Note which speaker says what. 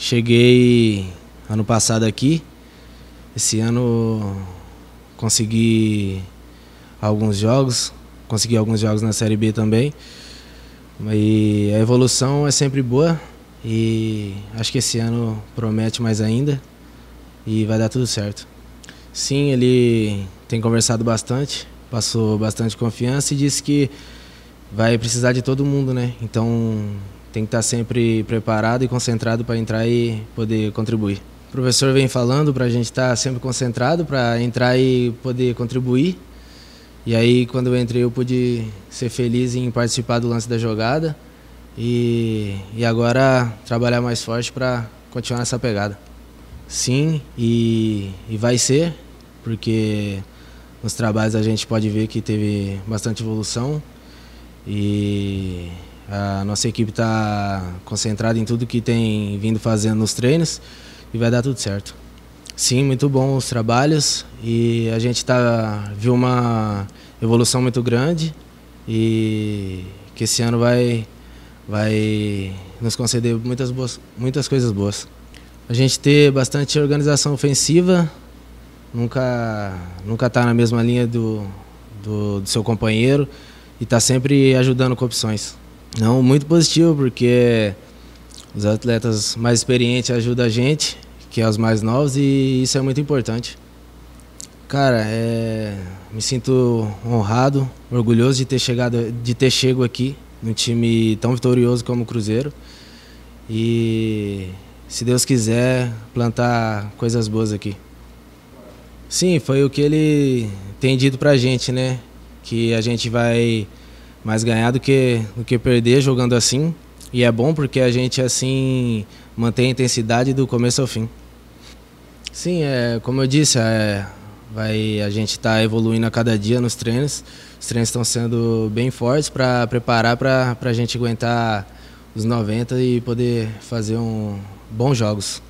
Speaker 1: cheguei ano passado aqui. Esse ano consegui alguns jogos, consegui alguns jogos na Série B também. E a evolução é sempre boa e acho que esse ano promete mais ainda e vai dar tudo certo. Sim, ele tem conversado bastante, passou bastante confiança e disse que vai precisar de todo mundo, né? Então tem que estar sempre preparado e concentrado para entrar e poder contribuir. O professor vem falando para a gente estar sempre concentrado para entrar e poder contribuir. E aí, quando eu entrei, eu pude ser feliz em participar do lance da jogada e, e agora trabalhar mais forte para continuar nessa pegada. Sim, e, e vai ser, porque nos trabalhos a gente pode ver que teve bastante evolução e a nossa equipe está concentrada em tudo que tem vindo fazendo nos treinos e vai dar tudo certo. Sim, muito bom os trabalhos e a gente tá, viu uma evolução muito grande e que esse ano vai, vai nos conceder muitas, boas, muitas coisas boas. A gente ter bastante organização ofensiva, nunca nunca tá na mesma linha do, do, do seu companheiro e está sempre ajudando com opções. Não, muito positivo, porque os atletas mais experientes ajudam a gente, que é os mais novos, e isso é muito importante. Cara, é, me sinto honrado, orgulhoso de ter chegado, de ter chego aqui num time tão vitorioso como o Cruzeiro. E se Deus quiser, plantar coisas boas aqui. Sim, foi o que ele tem dito pra gente, né? Que a gente vai mais ganhar do que, do que perder jogando assim. E é bom porque a gente assim mantém a intensidade do começo ao fim. Sim, é, como eu disse, é, vai, a gente está evoluindo a cada dia nos treinos. Os treinos estão sendo bem fortes para preparar para a gente aguentar os 90 e poder fazer um, bons jogos.